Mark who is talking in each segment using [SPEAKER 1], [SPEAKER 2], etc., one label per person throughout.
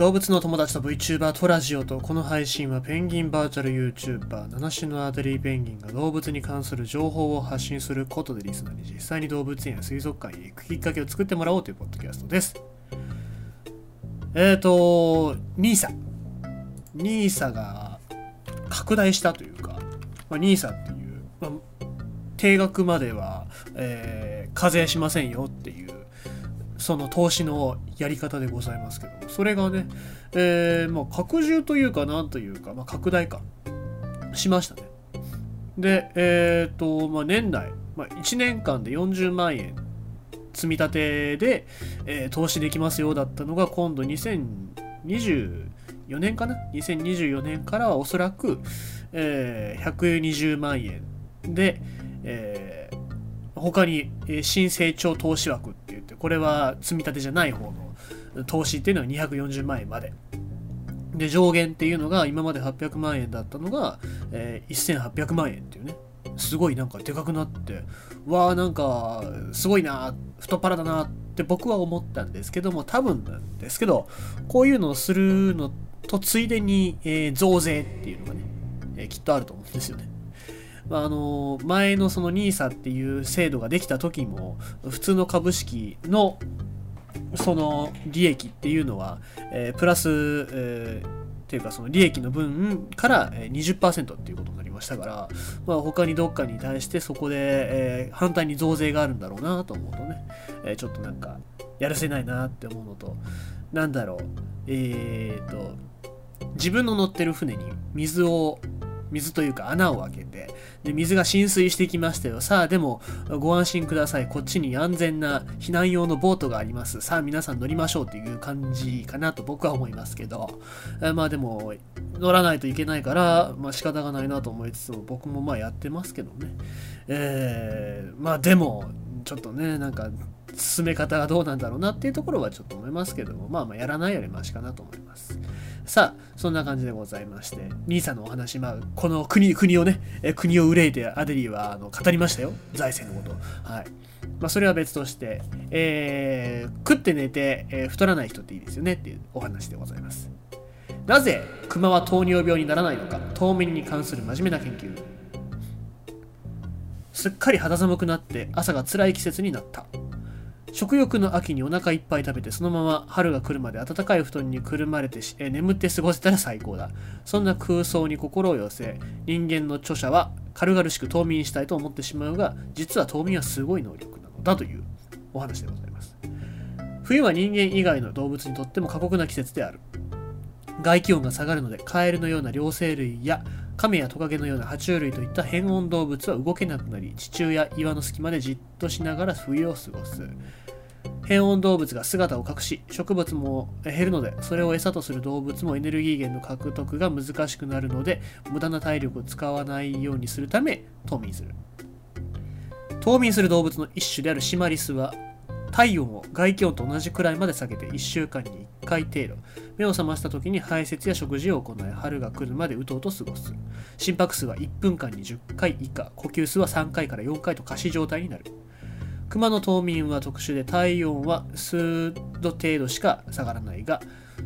[SPEAKER 1] 動物の友達と VTuber とラジオとこの配信はペンギンバーチャル YouTuber 七種のアデリーペンギンが動物に関する情報を発信することでリスナーに実際に動物園や水族館へ行くきっかけを作ってもらおうというポッドキャストです。えっ、ー、と NISA NISA が拡大したというか、ま、NISA っていう、まあ、定額までは、えー、課税しませんよっていうその投資のやり方でございますけどそれがね、えー、まあ、拡充というかなんというか、まあ、拡大化しましたね。で、えっ、ー、と、まあ、年内、まあ、1年間で40万円積み立てで、えー、投資できますよだったのが今度2024年かな？2024年からはおそらく、えー、120万円で、えー、他に新成長投資枠って言ってこれは積み立てじゃない方の投資っていうのは240万円までで上限っていうのが今まで800万円だったのが、えー、1800万円っていうねすごいなんかでかくなってわあなんかすごいな太っ腹だなって僕は思ったんですけども多分なんですけどこういうのをするのとついでに、えー、増税っていうのがね、えー、きっとあると思うんですよね。まあ、の前のその NISA っていう制度ができた時も普通の株式のその利益っていうのは、えー、プラス、えー、っていうかその利益の分から20%っていうことになりましたから、まあ、他にどっかに対してそこで、えー、反対に増税があるんだろうなと思うとね、えー、ちょっとなんかやらせないなって思うのとなんだろうえっ、と自分の乗ってる船に水を水というか穴を開けて、で、水が浸水してきましたよ。さあ、でも、ご安心ください。こっちに安全な避難用のボートがあります。さあ、皆さん乗りましょうっていう感じかなと僕は思いますけど、えまあでも、乗らないといけないから、まあ仕方がないなと思いつつも、僕もまあやってますけどね。えー、まあでも、ちょっとね、なんか、進め方がどうなんだろうなっていうところはちょっと思いますけども、まあまあやらないよりマシかなと思います。さあ、そんな感じでございまして、兄さんのお話、まあ、この国、国をね、え国を憂いてアデリーはあの語りましたよ。財政のこと。はい。まあ、それは別として、えー、食って寝て、えー、太らない人っていいですよねっていうお話でございます。なぜ熊は糖尿病にならないのか、冬眠に関する真面目な研究。すっかり肌寒くなって朝が辛い季節になった。食欲の秋にお腹いっぱい食べてそのまま春が来るまで暖かい布団にくるまれてえ眠って過ごせたら最高だ。そんな空想に心を寄せ人間の著者は軽々しく冬眠したいと思ってしまうが実は冬眠はすごい能力なのだというお話でございます。冬は人間以外の動物にとっても過酷な季節である。外気温が下がるのでカエルのような両生類や亀やトカゲのような爬虫類といった変温動物は動けなくなり地中や岩の隙間でじっとしながら冬を過ごす変温動物が姿を隠し植物も減るのでそれを餌とする動物もエネルギー源の獲得が難しくなるので無駄な体力を使わないようにするため冬眠する。冬眠する動物の一種であるシマリスは体温を外気温と同じくらいまで下げて1週間に1回程度。目を覚ました時に排泄や食事を行い春が来るまでうとうと過ごす。心拍数は1分間に10回以下。呼吸数は3回から4回と過死状態になる。熊の冬眠は特殊で体温は数度程度しか下がらないが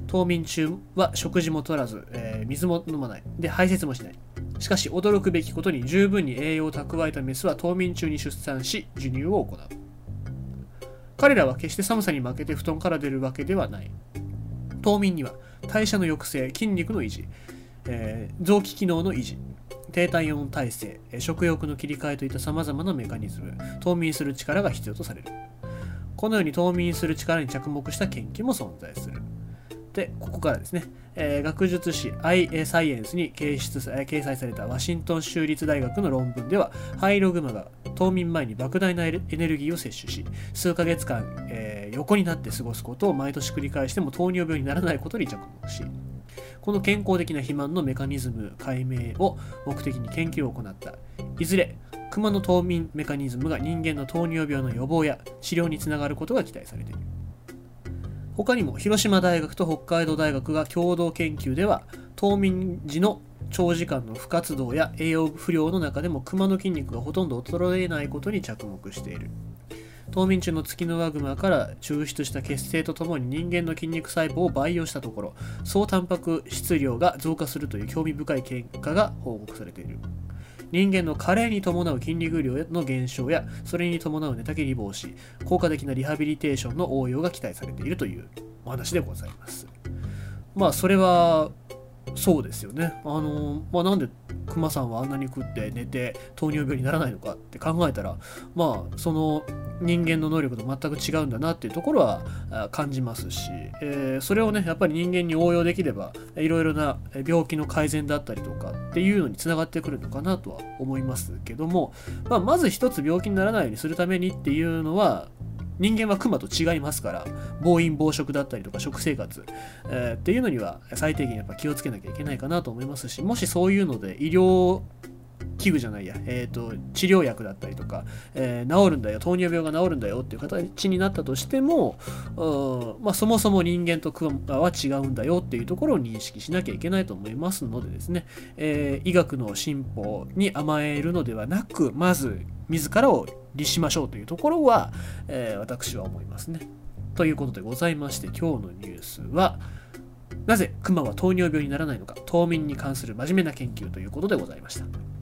[SPEAKER 1] 冬眠中は食事も取らず、えー、水も飲まない。で排泄もしない。しかし驚くべきことに十分に栄養を蓄えたメスは冬眠中に出産し授乳を行う。彼らは決して寒さに負けて布団から出るわけではない。冬眠には代謝の抑制、筋肉の維持、えー、臓器機能の維持、低体温耐性、食欲の切り替えといった様々なメカニズム、冬眠する力が必要とされる。このように冬眠する力に着目した研究も存在する。で、ここからですね、えー、学術誌 i サイエンスに掲出掲載されたワシントン州立大学の論文では、ハイログマが冬眠前に莫大なエネルギーを摂取し、数ヶ月間、えー、横になって過ごすことを毎年繰り返しても糖尿病にならないことに着目し、この健康的な肥満のメカニズム解明を目的に研究を行った。いずれ、熊の冬眠メカニズムが人間の糖尿病の予防や治療につながることが期待されている。他にも広島大学と北海道大学が共同研究では冬眠時の長時間の不活動や栄養不良の中でもクマの筋肉がほとんど衰えないことに着目している。冬眠中のツキノワグマから抽出した血清とともに人間の筋肉細胞を培養したところ総タンパク質量が増加するという興味深い結果が報告されている。人間の加齢に伴う筋肉量の減少やそれに伴う寝たきり防止効果的なリハビリテーションの応用が期待されているというお話でございます。まあそれはそうですよね。あのまあ、なんでクマさんはあんなに食って寝て糖尿病にならないのかって考えたらまあその人間の能力と全く違うんだなっていうところは感じますし、えー、それをねやっぱり人間に応用できればいろいろな病気の改善だったりとかっていうのにつながってくるのかなとは思いますけども、まあ、まず一つ病気にならないようにするためにっていうのは人間はクマと違いますから暴飲暴食だったりとか食生活、えー、っていうのには最低限やっぱ気をつけなきゃいけないかなと思いますしもしそういうので医療器具じゃないや、えーと、治療薬だったりとか、えー、治るんだよ糖尿病が治るんだよっていう形になったとしても、まあ、そもそも人間とクマは違うんだよっていうところを認識しなきゃいけないと思いますのでですね、えー、医学の進歩に甘えるのではなくまず自らを律しましょうというところは、えー、私は思いますね。ということでございまして今日のニュースはなぜ熊は糖尿病にならないのか冬眠に関する真面目な研究ということでございました。